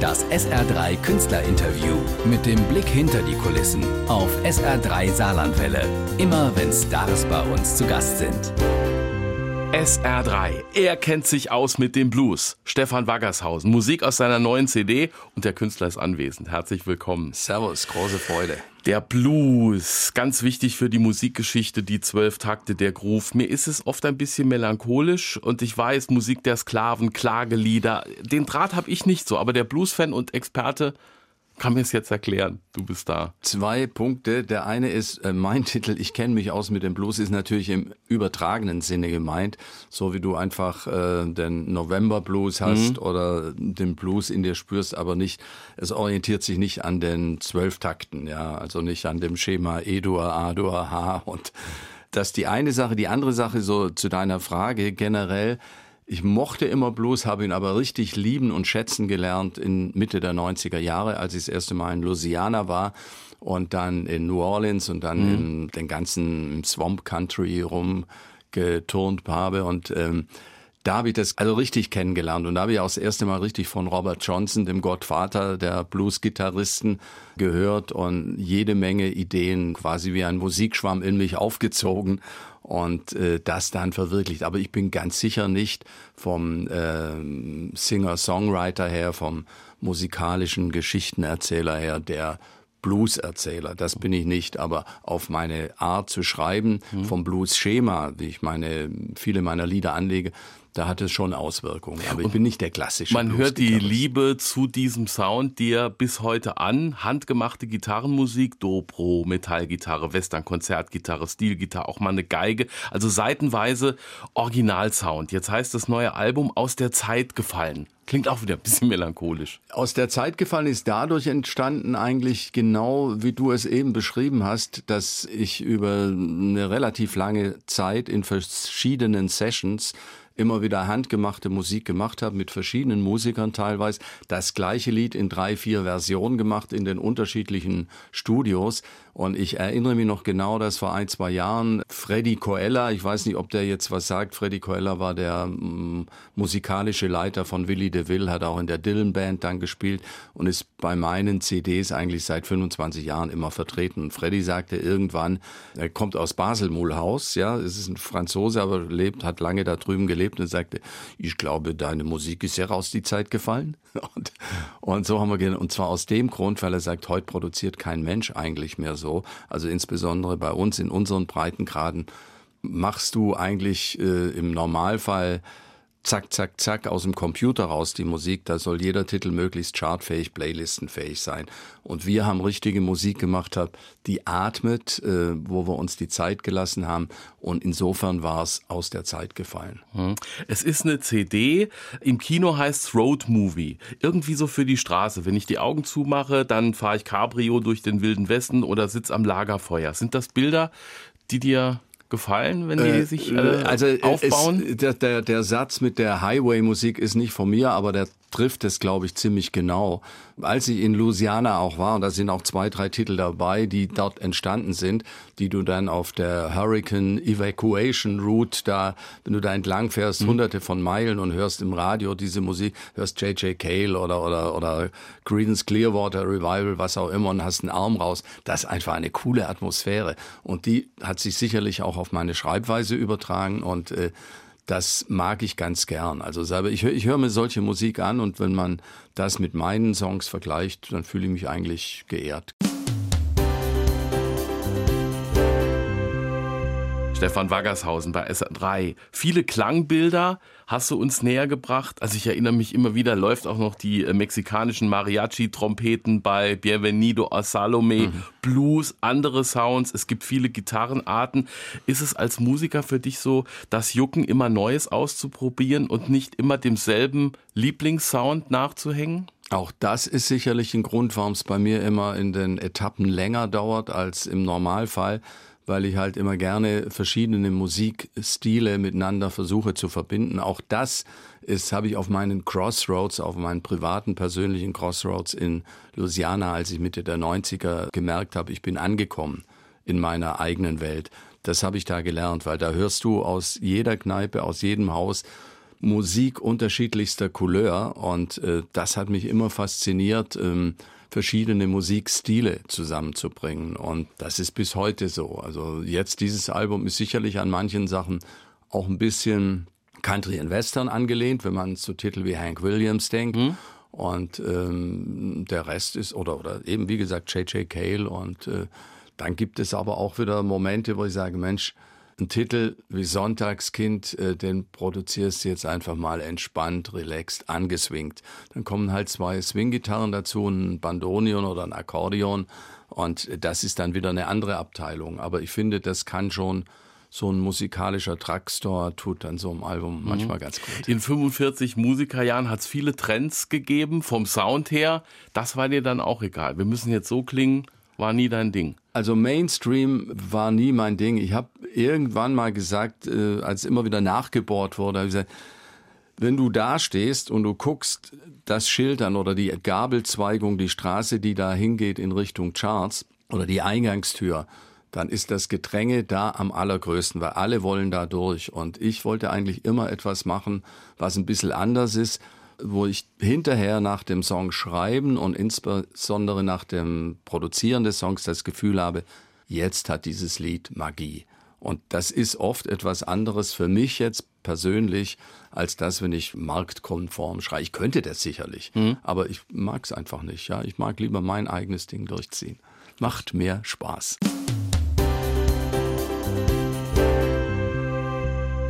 Das SR3 Künstlerinterview mit dem Blick hinter die Kulissen auf SR3 Saarlandwelle. Immer wenn Stars bei uns zu Gast sind. SR3. Er kennt sich aus mit dem Blues. Stefan Waggershausen. Musik aus seiner neuen CD und der Künstler ist anwesend. Herzlich willkommen. Servus, große Freude. Der Blues, ganz wichtig für die Musikgeschichte, die zwölf Takte, der Groove. Mir ist es oft ein bisschen melancholisch und ich weiß, Musik der Sklaven, Klagelieder, den Draht habe ich nicht so, aber der Blues-Fan und Experte kann mir es jetzt erklären. Du bist da. Zwei Punkte. Der eine ist, äh, mein Titel, ich kenne mich aus mit dem Blues, ist natürlich im übertragenen Sinne gemeint. So wie du einfach äh, den November Blues hast mhm. oder den Blues in dir spürst, aber nicht, es orientiert sich nicht an den zwölf Takten, ja, also nicht an dem Schema E-Dur, A-Dur, H und das ist die eine Sache. Die andere Sache so zu deiner Frage generell, ich mochte immer Blues, habe ihn aber richtig lieben und schätzen gelernt in Mitte der 90er Jahre, als ich das erste Mal in Louisiana war und dann in New Orleans und dann mhm. in den ganzen Swamp Country rumgeturnt habe. Und ähm, da habe ich das also richtig kennengelernt. Und da habe ich auch das erste Mal richtig von Robert Johnson, dem Gottvater der Blues-Gitarristen, gehört und jede Menge Ideen quasi wie ein Musikschwamm in mich aufgezogen und äh, das dann verwirklicht. Aber ich bin ganz sicher nicht vom äh, Singer-Songwriter her, vom musikalischen Geschichtenerzähler her, der Blues-Erzähler. Das bin ich nicht, aber auf meine Art zu schreiben, mhm. vom Blues-Schema, wie ich meine, viele meiner Lieder anlege, da hat es schon Auswirkungen. Aber ich bin nicht der klassische. Man hört die Liebe zu diesem Sound dir bis heute an. Handgemachte Gitarrenmusik, Dobro, Metallgitarre, Western-Konzertgitarre, Stilgitarre, auch mal eine Geige. Also seitenweise Originalsound. Jetzt heißt das neue Album aus der Zeit gefallen. Klingt auch wieder ein bisschen melancholisch. Aus der Zeit gefallen ist dadurch entstanden eigentlich genau, wie du es eben beschrieben hast, dass ich über eine relativ lange Zeit in verschiedenen Sessions immer wieder handgemachte Musik gemacht habe, mit verschiedenen Musikern teilweise, das gleiche Lied in drei, vier Versionen gemacht in den unterschiedlichen Studios. Und ich erinnere mich noch genau, dass vor ein, zwei Jahren Freddy Coella, ich weiß nicht, ob der jetzt was sagt, Freddy Coella war der mm, musikalische Leiter von Willy DeVille, hat auch in der Dylan Band dann gespielt und ist bei meinen CDs eigentlich seit 25 Jahren immer vertreten. Und Freddy sagte irgendwann, er kommt aus Basel-Mulhouse, ja, es ist ein Franzose, aber lebt, hat lange da drüben gelebt und sagte, ich glaube, deine Musik ist sehr aus die Zeit gefallen. Und, und so haben wir, und zwar aus dem Grund, weil er sagt, heute produziert kein Mensch eigentlich mehr so. Also insbesondere bei uns in unseren Breitengraden machst du eigentlich äh, im Normalfall zack, zack, zack aus dem Computer raus die Musik. Da soll jeder Titel möglichst chartfähig, playlistenfähig sein. Und wir haben richtige Musik gemacht, die atmet, äh, wo wir uns die Zeit gelassen haben. Und insofern war es aus der Zeit gefallen. Hm. Es ist eine CD. Im Kino heißt es Road Movie. Irgendwie so für die Straße. Wenn ich die Augen zumache, dann fahre ich Cabrio durch den Wilden Westen oder sitze am Lagerfeuer. Sind das Bilder, die dir gefallen, wenn die äh, sich äh, also aufbauen? Es, der, der, der Satz mit der Highway-Musik ist nicht von mir, aber der trifft es, glaube ich, ziemlich genau. Als ich in Louisiana auch war, und da sind auch zwei, drei Titel dabei, die dort entstanden sind, die du dann auf der Hurricane Evacuation Route da, wenn du da entlang fährst, mhm. hunderte von Meilen und hörst im Radio diese Musik, hörst J.J. Cale oder, oder, oder Creedence Clearwater Revival, was auch immer, und hast einen Arm raus. Das ist einfach eine coole Atmosphäre. Und die hat sich sicherlich auch auf meine Schreibweise übertragen und äh, das mag ich ganz gern. Also ich, ich höre mir solche Musik an und wenn man das mit meinen Songs vergleicht, dann fühle ich mich eigentlich geehrt. Stefan Waggershausen bei SA3. Viele Klangbilder hast du uns näher gebracht. Also ich erinnere mich immer wieder, läuft auch noch die äh, mexikanischen Mariachi-Trompeten bei Bienvenido a Salome, mhm. Blues, andere Sounds. Es gibt viele Gitarrenarten. Ist es als Musiker für dich so, das Jucken immer Neues auszuprobieren und nicht immer demselben Lieblingssound nachzuhängen? Auch das ist sicherlich ein Grund, warum es bei mir immer in den Etappen länger dauert als im Normalfall weil ich halt immer gerne verschiedene Musikstile miteinander versuche zu verbinden. Auch das ist, habe ich auf meinen Crossroads, auf meinen privaten, persönlichen Crossroads in Louisiana, als ich Mitte der 90er gemerkt habe, ich bin angekommen in meiner eigenen Welt. Das habe ich da gelernt, weil da hörst du aus jeder Kneipe, aus jedem Haus Musik unterschiedlichster Couleur und äh, das hat mich immer fasziniert, ähm, verschiedene Musikstile zusammenzubringen und das ist bis heute so. Also jetzt dieses Album ist sicherlich an manchen Sachen auch ein bisschen Country and Western angelehnt, wenn man zu Titel wie Hank Williams denkt. Mhm. Und ähm, der Rest ist, oder, oder eben wie gesagt, J.J. Cale. Und äh, dann gibt es aber auch wieder Momente, wo ich sage, Mensch, ein Titel wie Sonntagskind, äh, den produzierst du jetzt einfach mal entspannt, relaxed, angeswingt. Dann kommen halt zwei Swing-Gitarren dazu, ein Bandonion oder ein Akkordeon. Und das ist dann wieder eine andere Abteilung. Aber ich finde, das kann schon so ein musikalischer Drugstore tut dann so ein Album mhm. manchmal ganz gut. In 45 Musikerjahren hat es viele Trends gegeben, vom Sound her. Das war dir dann auch egal. Wir müssen jetzt so klingen, war nie dein Ding. Also Mainstream war nie mein Ding. Ich habe irgendwann mal gesagt, äh, als immer wieder nachgebohrt wurde, ich gesagt, wenn du da stehst und du guckst das Schild an oder die Gabelzweigung, die Straße, die da hingeht in Richtung Charts oder die Eingangstür, dann ist das Gedränge da am allergrößten, weil alle wollen da durch. Und ich wollte eigentlich immer etwas machen, was ein bisschen anders ist, wo ich hinterher nach dem Song schreiben und insbesondere nach dem Produzieren des Songs das Gefühl habe, jetzt hat dieses Lied Magie. Und das ist oft etwas anderes für mich jetzt persönlich, als das, wenn ich marktkonform schreie. Ich könnte das sicherlich, mhm. aber ich mag es einfach nicht. Ja, ich mag lieber mein eigenes Ding durchziehen. Macht mehr Spaß.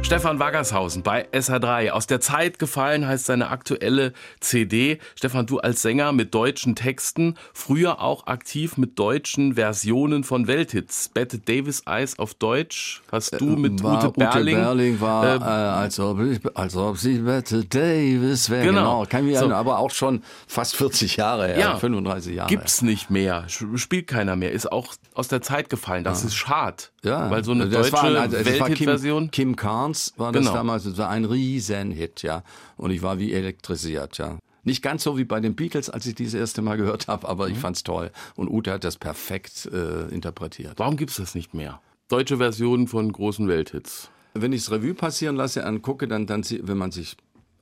Stefan Waggershausen bei SH3. Aus der Zeit gefallen heißt seine aktuelle CD. Stefan, du als Sänger mit deutschen Texten, früher auch aktiv mit deutschen Versionen von Welthits. Bette Davis Eyes auf Deutsch hast du mit war, Ute Berling. Ute Berling war, äh, äh, als, ob ich, als ob sie Bette Davis wäre. Genau. genau. Kann mich so. aber auch schon fast 40 Jahre her, ja, 35 Jahre. Gibt's nicht mehr, spielt keiner mehr, ist auch aus der Zeit gefallen. Das ja. ist schade. Ja, weil so eine deutsche also, Welthit-Version. Kim, Kim Carnes war das genau. damals, das war ein Riesenhit, ja. Und ich war wie elektrisiert, ja. Nicht ganz so wie bei den Beatles, als ich dieses erste Mal gehört habe, aber mhm. ich fand's toll. Und Ute hat das perfekt äh, interpretiert. Warum gibt's das nicht mehr? Deutsche Versionen von großen Welthits. Wenn ich das Revue passieren lasse, angucke, dann, dann, wenn man sich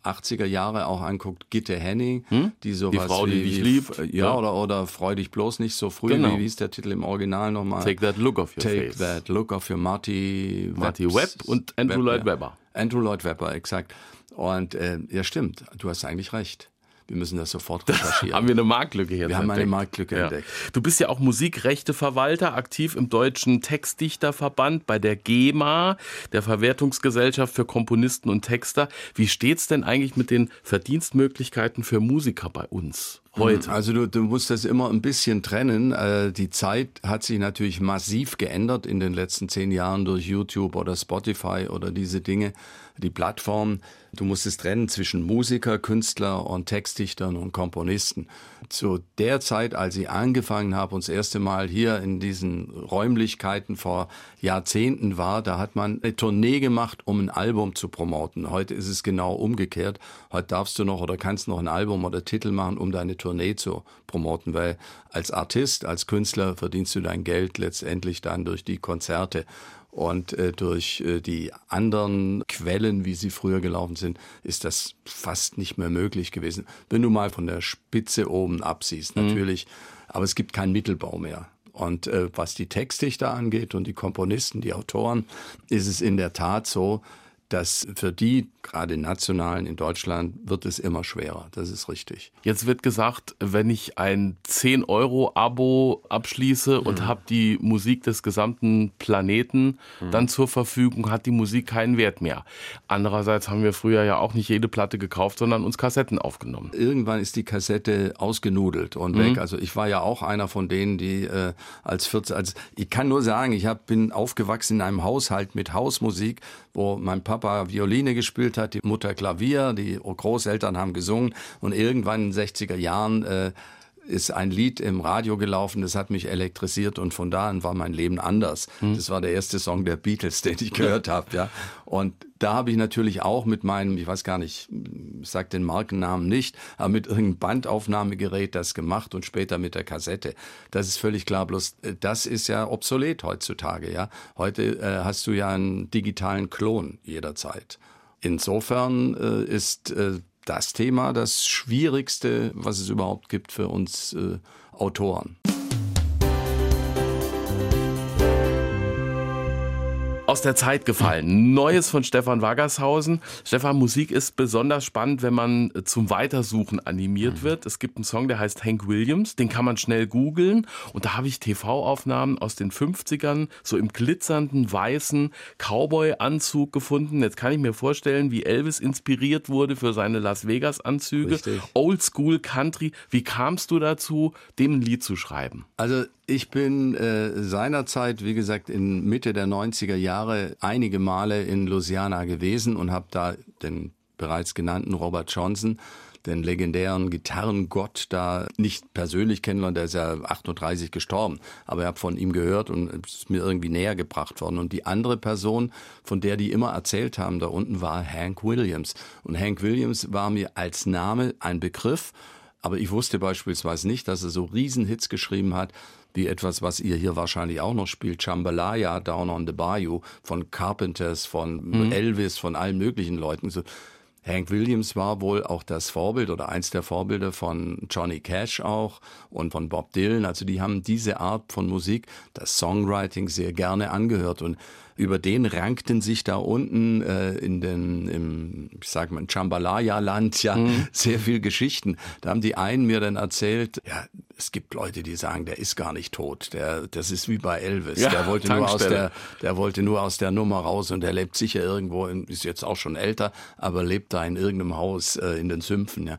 80er Jahre auch anguckt, Gitte Henning, hm? die sowas die Frau, wie, die ich lieb, ja, ja, oder oder freu dich bloß nicht so früh, genau. wie hieß der Titel im Original nochmal? Take that look off your Take face. that look off your Marty Marty Webb und Andrew Webb, Lloyd Webber. Andrew Lloyd Webber, exakt. Und äh, ja, stimmt, du hast eigentlich recht. Wir müssen das sofort recherchieren. haben wir eine Marktlücke hier Wir haben entdeckt. eine Marktlücke ja. entdeckt. Du bist ja auch Musikrechteverwalter, aktiv im Deutschen Textdichterverband bei der GEMA, der Verwertungsgesellschaft für Komponisten und Texter. Wie steht's denn eigentlich mit den Verdienstmöglichkeiten für Musiker bei uns? heute? Also du, du musst das immer ein bisschen trennen. Äh, die Zeit hat sich natürlich massiv geändert in den letzten zehn Jahren durch YouTube oder Spotify oder diese Dinge, die Plattform. Du musst es trennen zwischen Musiker, Künstler und Textdichtern und Komponisten. Zu der Zeit, als ich angefangen habe und das erste Mal hier in diesen Räumlichkeiten vor Jahrzehnten war, da hat man eine Tournee gemacht, um ein Album zu promoten. Heute ist es genau umgekehrt. Heute darfst du noch oder kannst noch ein Album oder Titel machen, um deine Tournee zu promoten, weil als Artist, als Künstler verdienst du dein Geld letztendlich dann durch die Konzerte und äh, durch äh, die anderen Quellen, wie sie früher gelaufen sind, ist das fast nicht mehr möglich gewesen. Wenn du mal von der Spitze oben absiehst, mhm. natürlich, aber es gibt keinen Mittelbau mehr. Und äh, was die Textdichter angeht und die Komponisten, die Autoren, ist es in der Tat so, dass für die, gerade Nationalen in Deutschland, wird es immer schwerer. Das ist richtig. Jetzt wird gesagt, wenn ich ein 10-Euro-Abo abschließe und mhm. habe die Musik des gesamten Planeten mhm. dann zur Verfügung, hat die Musik keinen Wert mehr. Andererseits haben wir früher ja auch nicht jede Platte gekauft, sondern uns Kassetten aufgenommen. Irgendwann ist die Kassette ausgenudelt und mhm. weg. Also ich war ja auch einer von denen, die äh, als 14, als ich kann nur sagen, ich hab, bin aufgewachsen in einem Haushalt mit Hausmusik, wo mein Papa Papa Violine gespielt hat, die Mutter Klavier, die Großeltern haben gesungen und irgendwann in den 60er Jahren äh, ist ein Lied im Radio gelaufen, das hat mich elektrisiert und von da an war mein Leben anders. Mhm. Das war der erste Song der Beatles, den ich gehört habe, ja. Und da habe ich natürlich auch mit meinem, ich weiß gar nicht, ich sag den Markennamen nicht, aber mit irgendeinem Bandaufnahmegerät das gemacht und später mit der Kassette. Das ist völlig klar, bloß äh, das ist ja obsolet heutzutage, ja. Heute äh, hast du ja einen digitalen Klon jederzeit. insofern äh, ist äh, das Thema das Schwierigste, was es überhaupt gibt für uns äh, Autoren. Aus der Zeit gefallen. Neues von Stefan Wagershausen. Stefan, Musik ist besonders spannend, wenn man zum Weitersuchen animiert wird. Es gibt einen Song, der heißt Hank Williams, den kann man schnell googeln. Und da habe ich TV-Aufnahmen aus den 50ern, so im glitzernden weißen Cowboy-Anzug gefunden. Jetzt kann ich mir vorstellen, wie Elvis inspiriert wurde für seine Las Vegas-Anzüge. Old School Country. Wie kamst du dazu, dem ein Lied zu schreiben? Also ich bin äh, seinerzeit, wie gesagt, in Mitte der 90er Jahre einige Male in Louisiana gewesen und habe da den bereits genannten Robert Johnson, den legendären Gitarrengott, da nicht persönlich kennengelernt. Der ist ja 38 gestorben, aber ich habe von ihm gehört und ist mir irgendwie näher gebracht worden. Und die andere Person, von der die immer erzählt haben da unten, war Hank Williams. Und Hank Williams war mir als Name ein Begriff. Aber ich wusste beispielsweise nicht, dass er so Riesenhits geschrieben hat, wie etwas, was ihr hier wahrscheinlich auch noch spielt, Chambalaya, Down on the Bayou, von Carpenters, von mhm. Elvis, von allen möglichen Leuten. So, Hank Williams war wohl auch das Vorbild oder eins der Vorbilder von Johnny Cash auch und von Bob Dylan. Also die haben diese Art von Musik, das Songwriting sehr gerne angehört und über den rankten sich da unten äh, in den, im, ich sag mal, Chambalaya-Land ja mhm. sehr viel Geschichten. Da haben die einen mir dann erzählt, ja, es gibt Leute, die sagen, der ist gar nicht tot. Der, das ist wie bei Elvis. Ja, der wollte nur aus der, der wollte nur aus der Nummer raus und der lebt sicher irgendwo, ist jetzt auch schon älter, aber lebt da in irgendeinem Haus äh, in den Sümpfen. Ja.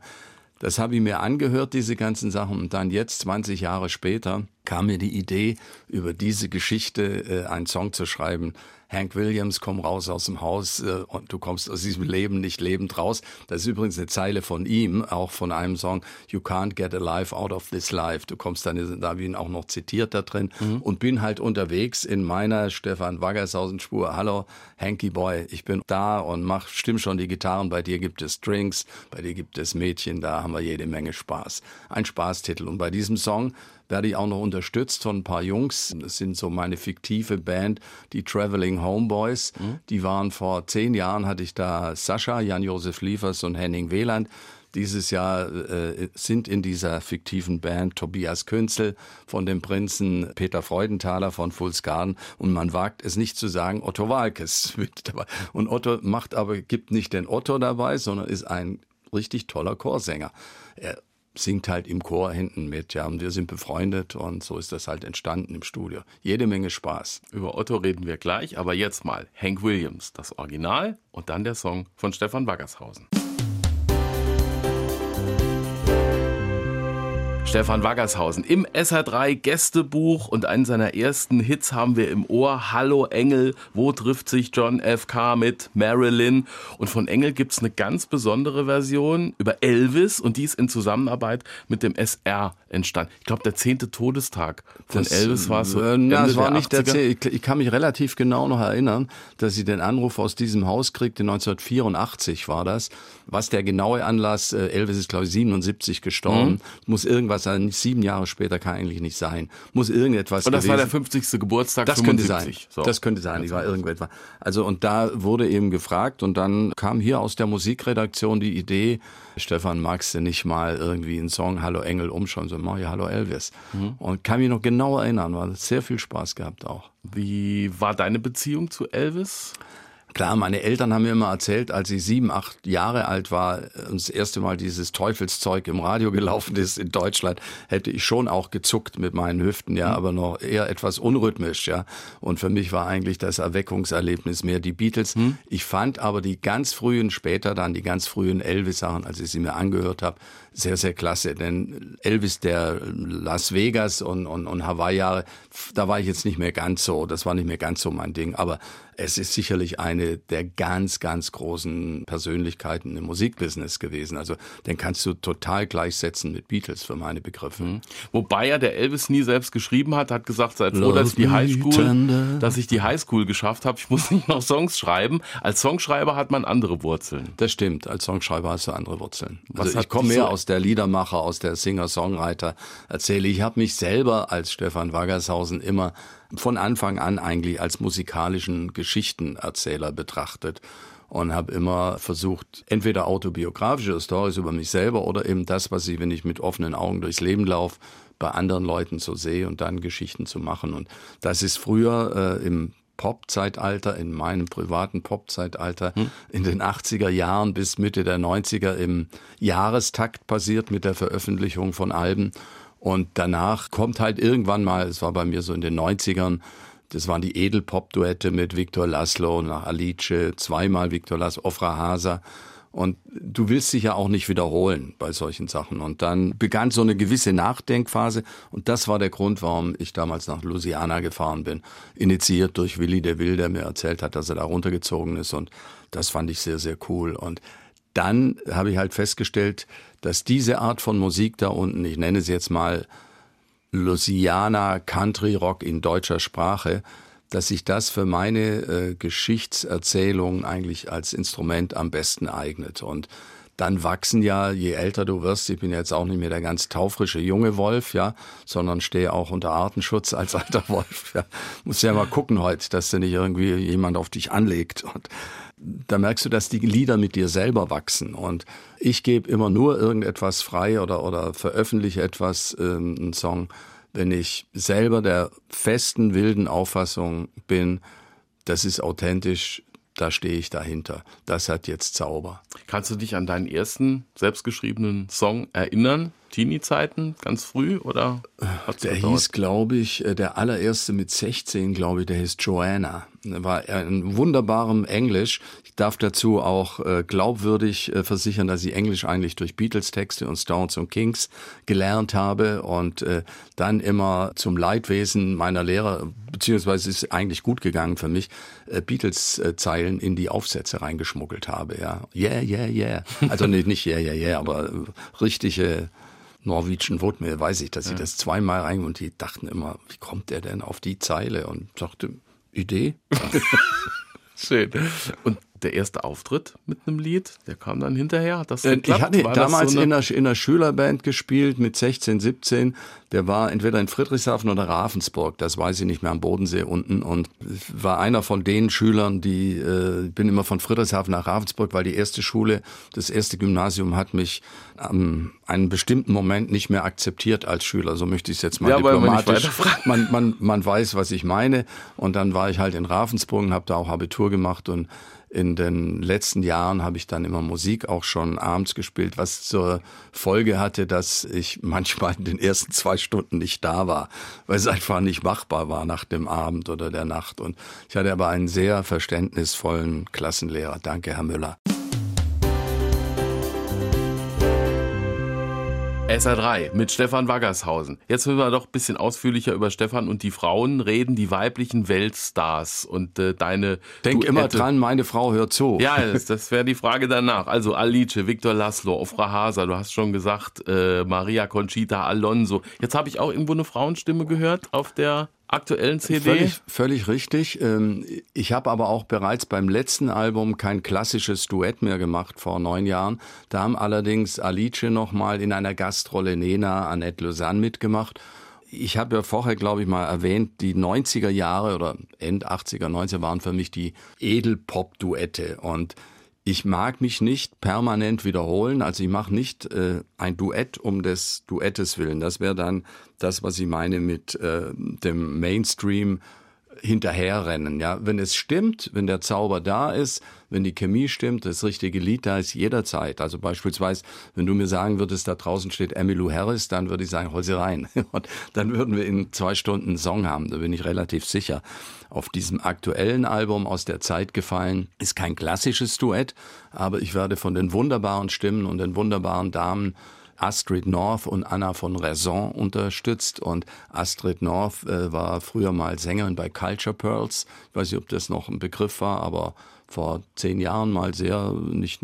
Das habe ich mir angehört, diese ganzen Sachen. Und dann jetzt, 20 Jahre später, kam mir die Idee, über diese Geschichte äh, einen Song zu schreiben. Hank Williams, komm raus aus dem Haus äh, und du kommst aus diesem Leben nicht lebend raus. Das ist übrigens eine Zeile von ihm, auch von einem Song, You can't get alive out of this life. Du kommst dann, da habe ich ihn auch noch zitiert da drin mhm. und bin halt unterwegs in meiner Stefan Waggershausen Spur. Hallo, Hanky Boy, ich bin da und mach, stimm schon die Gitarren. Bei dir gibt es Strings, bei dir gibt es Mädchen, da haben wir jede Menge Spaß. Ein Spaßtitel. Und bei diesem Song werde ich auch noch unterstützt von ein paar Jungs. Das sind so meine fiktive Band, die Traveling Homeboys. Mhm. Die waren vor zehn Jahren, hatte ich da Sascha, Jan-Josef Liefers und Henning Wieland. Dieses Jahr äh, sind in dieser fiktiven Band Tobias Künzel von dem Prinzen, Peter Freudenthaler von Fools Garden und man wagt es nicht zu sagen, Otto Walkes mit dabei. Und Otto macht aber, gibt nicht den Otto dabei, sondern ist ein richtig toller Chorsänger. Er singt halt im Chor hinten mit, ja, und wir sind befreundet und so ist das halt entstanden im Studio. Jede Menge Spaß. Über Otto reden wir gleich, aber jetzt mal Hank Williams, das Original und dann der Song von Stefan Waggershausen. Stefan Waggershausen im SR3 Gästebuch und einen seiner ersten Hits haben wir im Ohr. Hallo Engel, wo trifft sich John F. K. mit Marilyn? Und von Engel gibt es eine ganz besondere Version über Elvis und die ist in Zusammenarbeit mit dem SR entstanden. Ich glaube, der zehnte Todestag von das, Elvis war so. Äh, na, es war nicht 80er. der zehnte. Ich kann mich relativ genau noch erinnern, dass ich den Anruf aus diesem Haus kriegte, 1984 war das. Was der genaue Anlass, äh, Elvis ist glaube ich 77 gestorben, mhm. muss irgendwas was sein. Sieben Jahre später kann eigentlich nicht sein. Muss irgendetwas Und das gewesen. war der 50. Geburtstag. Das 75. könnte sein. So. Das könnte sein. Ich war irgendetwas. Also und da wurde eben gefragt und dann kam hier aus der Musikredaktion die Idee, Stefan, magst du nicht mal irgendwie einen Song Hallo Engel umschauen? So, mach ich Hallo Elvis. Mhm. Und kann mich noch genau erinnern, war sehr viel Spaß gehabt auch. Wie war deine Beziehung zu Elvis? Klar, meine Eltern haben mir immer erzählt, als ich sieben, acht Jahre alt war und das erste Mal dieses Teufelszeug im Radio gelaufen ist in Deutschland, hätte ich schon auch gezuckt mit meinen Hüften, ja, mhm. aber noch eher etwas unrhythmisch, ja. Und für mich war eigentlich das Erweckungserlebnis mehr die Beatles. Mhm. Ich fand aber die ganz frühen, später dann die ganz frühen Elvis-Sachen, als ich sie mir angehört habe, sehr, sehr klasse. Denn Elvis, der Las Vegas und, und, und Hawaii-Jahre, da war ich jetzt nicht mehr ganz so, das war nicht mehr ganz so mein Ding. Aber es ist sicherlich eine der ganz, ganz großen Persönlichkeiten im Musikbusiness gewesen. Also den kannst du total gleichsetzen mit Beatles für meine Begriffe. Mhm. Wobei ja der Elvis nie selbst geschrieben hat, hat gesagt, seid froh, dass ich die Highschool, dass ich die Highschool geschafft habe. Ich muss nicht noch Songs schreiben. Als Songschreiber hat man andere Wurzeln. Das stimmt. Als Songschreiber hast du andere Wurzeln. Also ich komme mehr so aus der Liedermacher, aus der Singer-Songwriter. Erzähle ich habe mich selber als Stefan Waggershausen immer von Anfang an eigentlich als musikalischen Geschichtenerzähler betrachtet. und habe immer versucht, entweder autobiografische Stories über mich selber oder eben das, was ich, wenn ich mit offenen Augen durchs Leben laufe, bei anderen Leuten so sehe und dann Geschichten zu machen. Und das ist früher äh, im Pop-Zeitalter, in meinem privaten Pop-Zeitalter, hm. in den 80er Jahren bis Mitte der 90er im Jahrestakt passiert mit der Veröffentlichung von Alben. Und danach kommt halt irgendwann mal, es war bei mir so in den 90ern, das waren die Edelpop-Duette mit Viktor Laszlo, nach Alice, zweimal Viktor Laszlo, Ofra Hasa. Und du willst dich ja auch nicht wiederholen bei solchen Sachen. Und dann begann so eine gewisse Nachdenkphase. Und das war der Grund, warum ich damals nach Louisiana gefahren bin. Initiiert durch Willi der Will, der mir erzählt hat, dass er da runtergezogen ist. Und das fand ich sehr, sehr cool. Und dann habe ich halt festgestellt, dass diese Art von Musik da unten, ich nenne sie jetzt mal Louisiana Country Rock in deutscher Sprache, dass sich das für meine äh, Geschichtserzählung eigentlich als Instrument am besten eignet. Und dann wachsen ja, je älter du wirst, ich bin jetzt auch nicht mehr der ganz taufrische junge Wolf, ja, sondern stehe auch unter Artenschutz als alter Wolf. Ja. Muss ja mal gucken heute, dass da nicht irgendwie jemand auf dich anlegt. Und da merkst du, dass die Lieder mit dir selber wachsen. Und ich gebe immer nur irgendetwas frei oder, oder veröffentliche etwas, ähm, einen Song, wenn ich selber der festen, wilden Auffassung bin, das ist authentisch, da stehe ich dahinter. Das hat jetzt Zauber. Kannst du dich an deinen ersten selbstgeschriebenen Song erinnern? Teenie-Zeiten, ganz früh oder? Der hieß, glaube ich, äh, der allererste mit 16, glaube ich, der hieß Joanna. War in wunderbarem Englisch. Ich darf dazu auch äh, glaubwürdig äh, versichern, dass ich Englisch eigentlich durch Beatles-Texte und Stones und Kings gelernt habe und dann immer zum Leidwesen meiner Lehrer, beziehungsweise ist eigentlich gut gegangen für mich, Beatles-Zeilen in die Aufsätze reingeschmuggelt habe. Ja, yeah, yeah, yeah. Also nicht, nicht yeah, yeah, yeah, aber richtige Norwegian Wood weiß ich, dass sie ja. das zweimal rein und die dachten immer, wie kommt der denn auf die Zeile? Und sagte, Idee. Schön. Und der erste Auftritt mit einem Lied, der kam dann hinterher. Hat das äh, Ich hatte war damals so in, einer, in einer Schülerband gespielt mit 16, 17. Der war entweder in Friedrichshafen oder Ravensburg, das weiß ich nicht mehr, am Bodensee unten. Und war einer von den Schülern, die, äh, bin immer von Friedrichshafen nach Ravensburg, weil die erste Schule, das erste Gymnasium hat mich am einem bestimmten Moment nicht mehr akzeptiert als Schüler. So möchte ich es jetzt mal ja, diplomatisch. Man, man, man weiß, was ich meine. Und dann war ich halt in Ravensburg und habe da auch Abitur gemacht und in den letzten Jahren habe ich dann immer Musik auch schon abends gespielt, was zur Folge hatte, dass ich manchmal in den ersten zwei Stunden nicht da war, weil es einfach nicht machbar war nach dem Abend oder der Nacht. Und ich hatte aber einen sehr verständnisvollen Klassenlehrer. Danke, Herr Müller. SR3 mit Stefan Waggershausen. Jetzt müssen wir doch ein bisschen ausführlicher über Stefan und die Frauen reden, die weiblichen Weltstars und äh, deine. Denk Duette. immer dran, meine Frau hört zu. Ja, das, das wäre die Frage danach. Also Alice, Viktor Laszlo, Ofra Hasa, du hast schon gesagt, äh, Maria Conchita Alonso. Jetzt habe ich auch irgendwo eine Frauenstimme gehört auf der aktuellen CD? Völlig, völlig richtig. Ähm, ich habe aber auch bereits beim letzten Album kein klassisches Duett mehr gemacht vor neun Jahren. Da haben allerdings Alice nochmal in einer Gastrolle Nena Annette Lausanne mitgemacht. Ich habe ja vorher, glaube ich, mal erwähnt, die 90er Jahre oder End 80er, 90er waren für mich die Edelpop-Duette. Und ich mag mich nicht permanent wiederholen, also ich mache nicht äh, ein Duett um des Duettes willen. Das wäre dann das, was ich meine mit äh, dem Mainstream hinterherrennen. Ja, wenn es stimmt, wenn der Zauber da ist, wenn die Chemie stimmt, das richtige Lied da ist, jederzeit. Also beispielsweise, wenn du mir sagen würdest, da draußen steht Emmylou Harris, dann würde ich sagen, hol sie rein. Und dann würden wir in zwei Stunden einen Song haben, da bin ich relativ sicher. Auf diesem aktuellen Album aus der Zeit gefallen ist kein klassisches Duett, aber ich werde von den wunderbaren Stimmen und den wunderbaren Damen Astrid North und Anna von Raison unterstützt. Und Astrid North äh, war früher mal Sängerin bei Culture Pearls. Ich weiß nicht, ob das noch ein Begriff war, aber vor zehn Jahren mal sehr, nicht,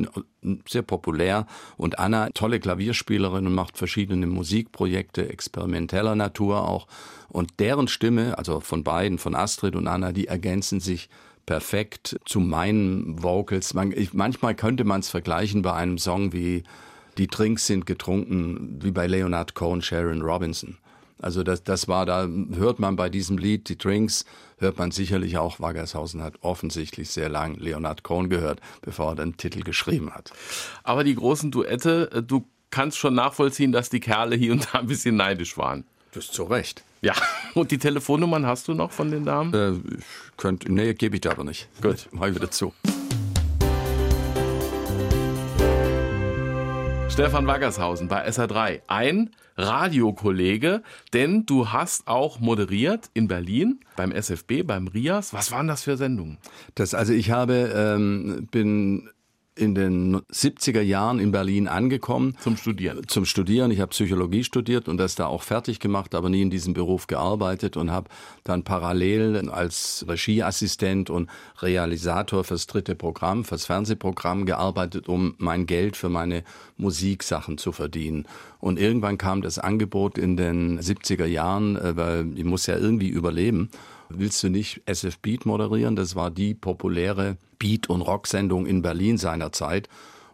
sehr populär. Und Anna, tolle Klavierspielerin und macht verschiedene Musikprojekte experimenteller Natur auch. Und deren Stimme, also von beiden, von Astrid und Anna, die ergänzen sich perfekt zu meinen Vocals. Man, ich, manchmal könnte man es vergleichen bei einem Song wie die Drinks sind getrunken wie bei Leonard Cohen, Sharon Robinson. Also das, das war, da hört man bei diesem Lied, die Drinks, hört man sicherlich auch, Waggershausen hat offensichtlich sehr lang Leonard Cohen gehört, bevor er den Titel geschrieben hat. Aber die großen Duette, äh, du kannst schon nachvollziehen, dass die Kerle hier und da ein bisschen neidisch waren. Das ist zu Recht. Ja, und die Telefonnummern hast du noch von den Damen? Äh, könnt, nee, gebe ich dir aber nicht. Gut. Mach ich wieder zu. Stefan Waggershausen bei SA3. Ein Radiokollege, denn du hast auch moderiert in Berlin beim SFB, beim RIAS. Was waren das für Sendungen? Das, also ich habe, ähm, bin in den 70er Jahren in Berlin angekommen. Zum Studieren. Zum Studieren. Ich habe Psychologie studiert und das da auch fertig gemacht, aber nie in diesem Beruf gearbeitet und habe dann parallel als Regieassistent und Realisator fürs dritte Programm, fürs Fernsehprogramm gearbeitet, um mein Geld für meine Musiksachen zu verdienen. Und irgendwann kam das Angebot in den 70er Jahren, äh, weil ich muss ja irgendwie überleben willst du nicht SF Beat moderieren? Das war die populäre Beat- und Rock-Sendung in Berlin seinerzeit.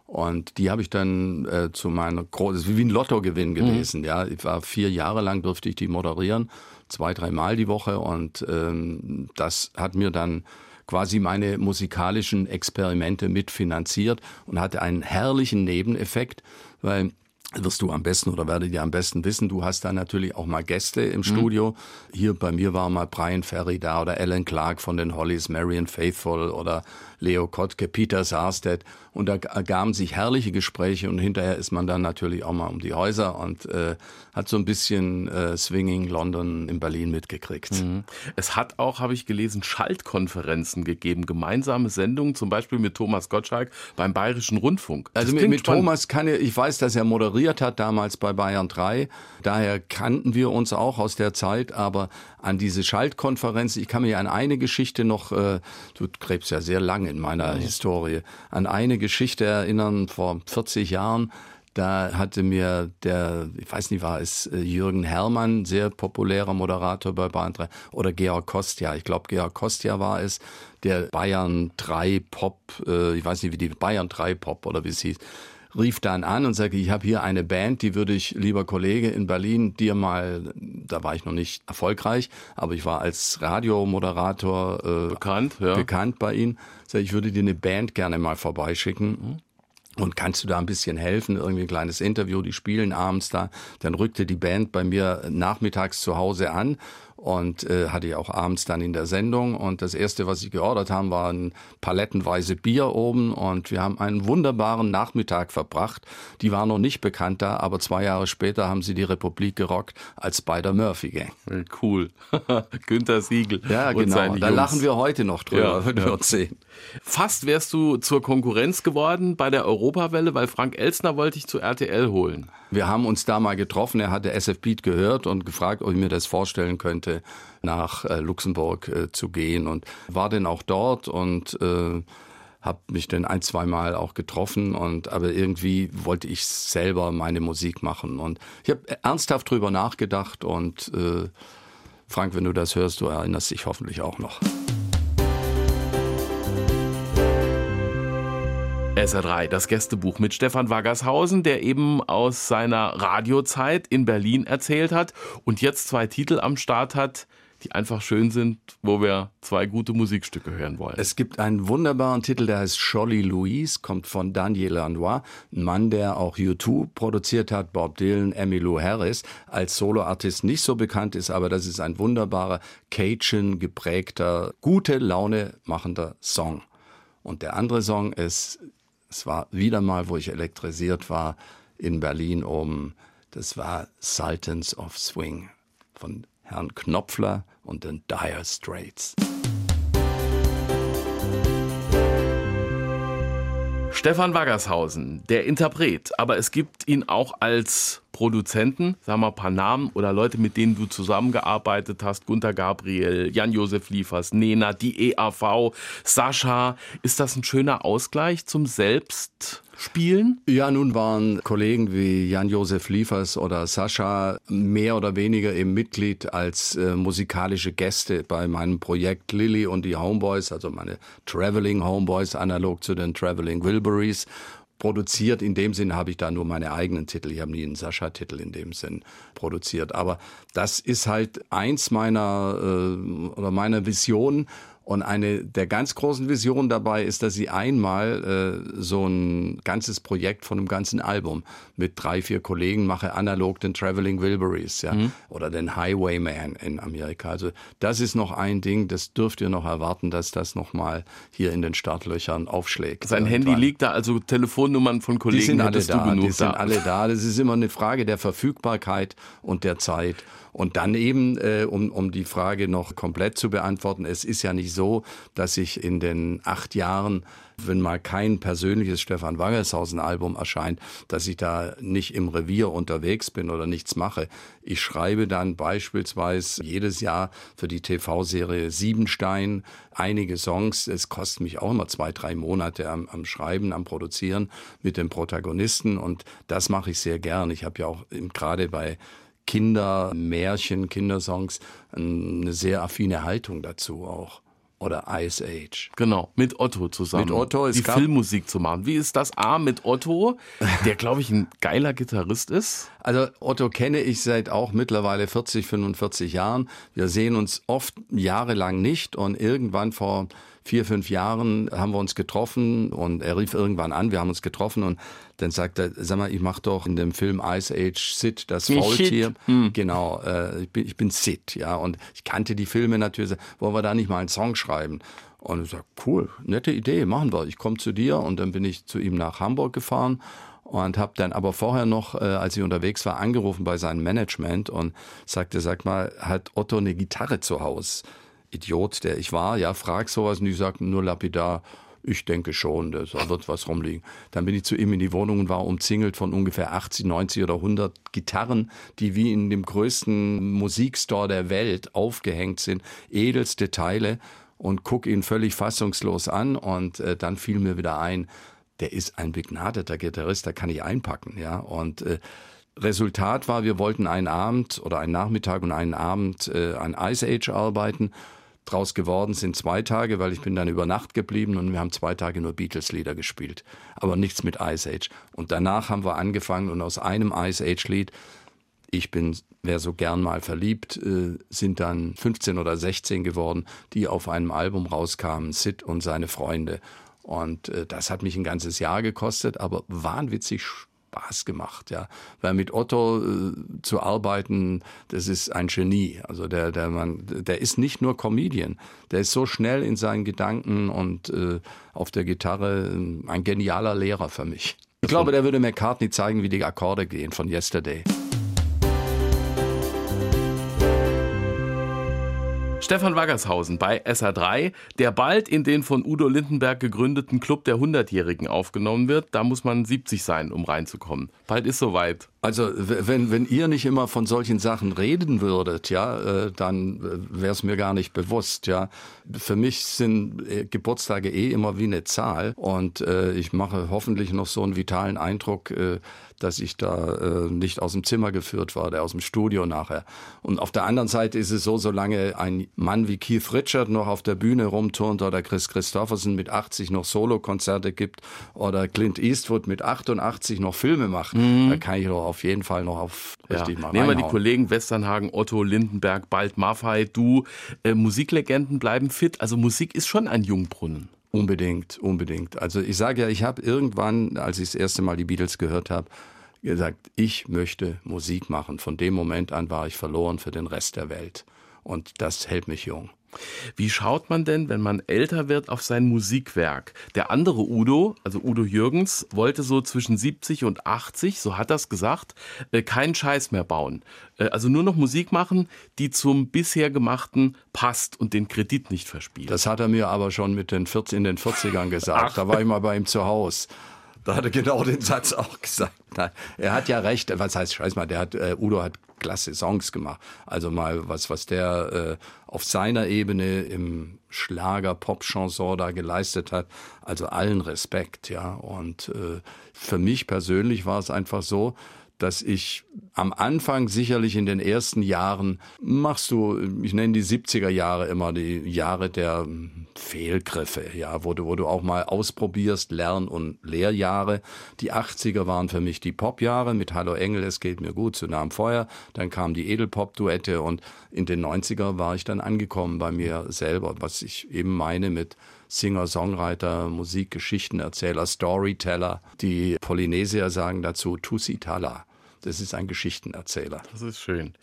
Und die habe ich dann äh, zu meiner großen, wie ein Lottogewinn gewesen. Mhm. Ja, ich war vier Jahre lang durfte ich die moderieren, zwei, dreimal die Woche. Und ähm, das hat mir dann quasi meine musikalischen Experimente mitfinanziert und hatte einen herrlichen Nebeneffekt, weil wirst du am besten oder werdet ihr am besten wissen. Du hast da natürlich auch mal Gäste im mhm. Studio. Hier bei mir war mal Brian Ferry da oder Alan Clark von den Hollies, Marion Faithful oder Leo Kottke, Peter Sarstedt. Und da ergaben sich herrliche Gespräche und hinterher ist man dann natürlich auch mal um die Häuser und äh, hat so ein bisschen äh, Swinging London in Berlin mitgekriegt. Mhm. Es hat auch, habe ich gelesen, Schaltkonferenzen gegeben, gemeinsame Sendungen, zum Beispiel mit Thomas Gottschalk beim Bayerischen Rundfunk. Das also mit, mit Thomas kann ich, ich weiß, dass er moderiert hat damals bei Bayern 3. Daher kannten wir uns auch aus der Zeit, aber an diese Schaltkonferenz, ich kann mich an eine Geschichte noch, äh, du gräbst ja sehr lange in meiner mhm. Historie, an eine Geschichte erinnern vor 40 Jahren. Da hatte mir der, ich weiß nicht, war es äh, Jürgen Herrmann, sehr populärer Moderator bei Bayern 3, oder Georg Kostja, ich glaube Georg Kostja war es, der Bayern 3 Pop, äh, ich weiß nicht, wie die Bayern 3 Pop oder wie es hieß, rief dann an und sagte, ich habe hier eine Band, die würde ich, lieber Kollege in Berlin, dir mal, da war ich noch nicht erfolgreich, aber ich war als Radiomoderator äh, bekannt, ja. bekannt bei Ihnen. Sag, ich würde dir eine Band gerne mal vorbeischicken. Und kannst du da ein bisschen helfen? Irgendwie ein kleines Interview, die spielen abends da. Dann rückte die Band bei mir nachmittags zu Hause an und äh, hatte ich auch abends dann in der Sendung. Und das erste, was ich geordert haben, waren palettenweise Bier oben und wir haben einen wunderbaren Nachmittag verbracht. Die war noch nicht bekannt da, aber zwei Jahre später haben sie die Republik gerockt als Spider Murphy Gang. Cool. Günther Siegel. Ja, genau. Da lachen wir heute noch drüber, ja, wenn wir uns sehen. Fast wärst du zur Konkurrenz geworden bei der Europawelle, weil Frank Elsner wollte ich zu RTL holen. Wir haben uns da mal getroffen. Er hatte SF Beat gehört und gefragt, ob ich mir das vorstellen könnte, nach äh, Luxemburg äh, zu gehen. Und war dann auch dort und äh, habe mich dann ein, zwei Mal auch getroffen und aber irgendwie wollte ich selber meine Musik machen und ich habe ernsthaft drüber nachgedacht und äh, Frank, wenn du das hörst, du erinnerst dich hoffentlich auch noch. SR3, das Gästebuch mit Stefan Waggershausen, der eben aus seiner Radiozeit in Berlin erzählt hat und jetzt zwei Titel am Start hat, die einfach schön sind, wo wir zwei gute Musikstücke hören wollen. Es gibt einen wunderbaren Titel, der heißt Jolly Louise, kommt von Daniel Lanois, ein Mann, der auch U2 produziert hat, Bob Dylan, Emmylou Harris, als Soloartist nicht so bekannt ist, aber das ist ein wunderbarer Cajun geprägter, gute Laune machender Song. Und der andere Song ist es war wieder mal, wo ich elektrisiert war, in Berlin oben. Das war Sultans of Swing von Herrn Knopfler und den Dire Straits. Stefan Waggershausen, der Interpret, aber es gibt ihn auch als Produzenten, sagen wir ein paar Namen oder Leute, mit denen du zusammengearbeitet hast, Gunter Gabriel, Jan-Josef Liefers, Nena, die EAV, Sascha. Ist das ein schöner Ausgleich zum Selbst? spielen? Ja, nun waren Kollegen wie Jan-Josef Liefers oder Sascha mehr oder weniger im Mitglied als äh, musikalische Gäste bei meinem Projekt Lilly und die Homeboys, also meine Traveling Homeboys, analog zu den Traveling Wilburys. Produziert. In dem Sinn habe ich da nur meine eigenen Titel. Ich habe nie einen Sascha-Titel in dem Sinn produziert. Aber das ist halt eins meiner äh, oder meiner Visionen. Und eine der ganz großen Visionen dabei ist, dass sie einmal äh, so ein ganzes Projekt von einem ganzen Album mit drei, vier Kollegen mache, analog den Traveling Wilburys, ja, mhm. oder den Highwayman in Amerika. Also das ist noch ein Ding, das dürft ihr noch erwarten, dass das nochmal hier in den Startlöchern aufschlägt. Sein Handy liegt da, also Telefonnummern von Kollegen die sind alle da, die sind alle da. Das ist immer eine Frage der Verfügbarkeit und der Zeit. Und dann eben, äh, um, um die Frage noch komplett zu beantworten, es ist ja nicht so, dass ich in den acht Jahren wenn mal kein persönliches Stefan Wangershausen-Album erscheint, dass ich da nicht im Revier unterwegs bin oder nichts mache. Ich schreibe dann beispielsweise jedes Jahr für die TV-Serie Siebenstein einige Songs. Es kostet mich auch immer zwei, drei Monate am, am Schreiben, am Produzieren mit den Protagonisten und das mache ich sehr gern. Ich habe ja auch gerade bei Kindermärchen, Kindersongs eine sehr affine Haltung dazu auch. Oder Ice Age. Genau, mit Otto zusammen. Mit Otto ist Die Filmmusik zu machen. Wie ist das A mit Otto, der glaube ich ein geiler Gitarrist ist? Also Otto kenne ich seit auch mittlerweile 40, 45 Jahren. Wir sehen uns oft jahrelang nicht und irgendwann vor vier, fünf Jahren haben wir uns getroffen und er rief irgendwann an, wir haben uns getroffen und dann sagt er, sag mal, ich mache doch in dem Film Ice Age Sid, das Faultier. Hm. Genau, äh, ich, bin, ich bin Sid, ja, und ich kannte die Filme natürlich, wollen wir da nicht mal einen Song schreiben? Und ich sag, cool, nette Idee, machen wir. Ich komme zu dir und dann bin ich zu ihm nach Hamburg gefahren und habe dann aber vorher noch, äh, als ich unterwegs war, angerufen bei seinem Management und sagte, sag mal, hat Otto eine Gitarre zu Hause? Idiot, der ich war, ja, frag sowas und die sagten nur lapidar, ich denke schon, da wird was rumliegen. Dann bin ich zu ihm in die Wohnung und war umzingelt von ungefähr 80, 90 oder 100 Gitarren, die wie in dem größten Musikstore der Welt aufgehängt sind. Edelste Teile und guck ihn völlig fassungslos an und äh, dann fiel mir wieder ein, der ist ein begnadeter Gitarrist, da kann ich einpacken, ja. Und äh, Resultat war, wir wollten einen Abend oder einen Nachmittag und einen Abend äh, an Ice Age arbeiten draus geworden sind zwei Tage, weil ich bin dann über Nacht geblieben und wir haben zwei Tage nur Beatles-Lieder gespielt, aber nichts mit Ice Age. Und danach haben wir angefangen und aus einem Ice Age-Lied, ich bin, wer so gern mal verliebt, äh, sind dann 15 oder 16 geworden, die auf einem Album rauskamen, Sid und seine Freunde. Und äh, das hat mich ein ganzes Jahr gekostet, aber wahnwitzig Spaß gemacht, ja. Weil mit Otto äh, zu arbeiten, das ist ein Genie. Also der, der Mann, der ist nicht nur Comedian, der ist so schnell in seinen Gedanken und äh, auf der Gitarre äh, ein genialer Lehrer für mich. Ich glaube, der würde McCartney zeigen, wie die Akkorde gehen von Yesterday. Stefan Waggershausen bei SA3, der bald in den von Udo Lindenberg gegründeten Club der Hundertjährigen aufgenommen wird. Da muss man 70 sein, um reinzukommen. Bald ist soweit. Also wenn, wenn ihr nicht immer von solchen Sachen reden würdet, ja, äh, dann äh, wäre es mir gar nicht bewusst, ja. Für mich sind äh, Geburtstage eh immer wie eine Zahl und äh, ich mache hoffentlich noch so einen vitalen Eindruck, äh, dass ich da äh, nicht aus dem Zimmer geführt war, der aus dem Studio nachher. Und auf der anderen Seite ist es so, solange ein Mann wie Keith Richard noch auf der Bühne rumturnt oder Chris Christopherson mit 80 noch Solokonzerte gibt oder Clint Eastwood mit 88 noch Filme macht, mhm. da kann ich doch auf jeden Fall noch auf richtig ja. mal Nehmen wir die Kollegen Westernhagen, Otto, Lindenberg, bald Maffei, du. Äh, Musiklegenden bleiben fit. Also Musik ist schon ein Jungbrunnen. Unbedingt, unbedingt. Also ich sage ja, ich habe irgendwann, als ich das erste Mal die Beatles gehört habe, gesagt, ich möchte Musik machen. Von dem Moment an war ich verloren für den Rest der Welt. Und das hält mich jung. Wie schaut man denn, wenn man älter wird, auf sein Musikwerk? Der andere Udo, also Udo Jürgens, wollte so zwischen 70 und 80, so hat er es gesagt, äh, keinen Scheiß mehr bauen. Äh, also nur noch Musik machen, die zum bisher gemachten passt und den Kredit nicht verspielt. Das hat er mir aber schon mit den 40, in den 40ern gesagt. Ach. Da war ich mal bei ihm zu Hause. Da hat er genau den Satz auch gesagt. Er hat ja recht. Was heißt, scheiß mal, der hat, äh, Udo hat klasse Songs gemacht. Also mal was, was der äh, auf seiner Ebene im Schlager, Pop, Chanson da geleistet hat. Also allen Respekt, ja. Und äh, für mich persönlich war es einfach so, dass ich am Anfang sicherlich in den ersten Jahren machst du, ich nenne die 70er Jahre immer die Jahre der Fehlgriffe, ja, wo du, wo du auch mal ausprobierst, Lern- und Lehrjahre. Die 80er waren für mich die Popjahre mit Hallo Engel, es geht mir gut, zu am Feuer. Dann kamen die Edelpop-Duette und in den 90er war ich dann angekommen bei mir selber, was ich eben meine mit Singer, Songwriter, Musikgeschichtenerzähler, Storyteller. Die Polynesier sagen dazu Tusitala. Das ist ein Geschichtenerzähler. Das ist schön.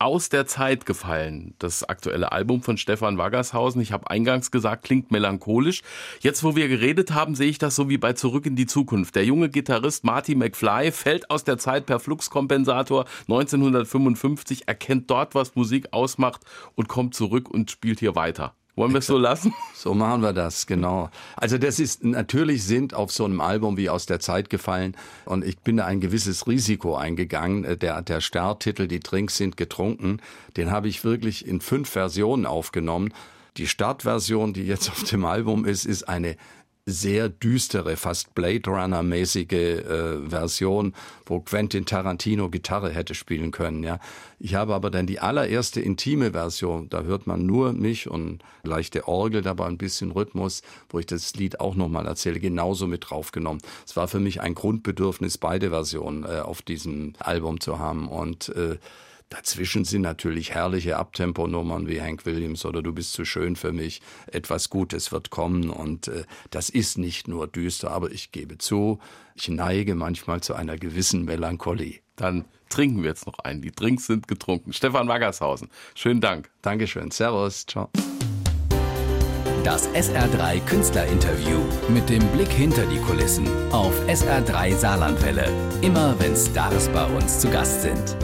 Aus der Zeit gefallen, das aktuelle Album von Stefan Waggershausen. Ich habe eingangs gesagt, klingt melancholisch. Jetzt, wo wir geredet haben, sehe ich das so wie bei Zurück in die Zukunft. Der junge Gitarrist Marty McFly fällt aus der Zeit per Fluxkompensator 1955, erkennt dort, was Musik ausmacht und kommt zurück und spielt hier weiter. Wollen wir es so lassen? So machen wir das, genau. Also das ist, natürlich sind auf so einem Album wie aus der Zeit gefallen und ich bin da ein gewisses Risiko eingegangen. Äh, der, der Starttitel, die Drinks sind getrunken, den habe ich wirklich in fünf Versionen aufgenommen. Die Startversion, die jetzt auf dem Album ist, ist eine sehr düstere, fast Blade Runner-mäßige äh, Version, wo Quentin Tarantino Gitarre hätte spielen können. Ja, ich habe aber dann die allererste intime Version. Da hört man nur mich und leichte Orgel dabei, ein bisschen Rhythmus, wo ich das Lied auch nochmal erzähle, genauso mit draufgenommen. Es war für mich ein Grundbedürfnis, beide Versionen äh, auf diesem Album zu haben und äh, Dazwischen sind natürlich herrliche Abtemponummern wie Hank Williams oder Du bist zu schön für mich. Etwas Gutes wird kommen und äh, das ist nicht nur düster, aber ich gebe zu, ich neige manchmal zu einer gewissen Melancholie. Dann trinken wir jetzt noch einen. Die Drinks sind getrunken. Stefan Waggershausen, schönen Dank. Dankeschön. Servus. Ciao. Das SR3 Künstlerinterview mit dem Blick hinter die Kulissen auf SR3 Saarlandwelle. Immer wenn Stars bei uns zu Gast sind.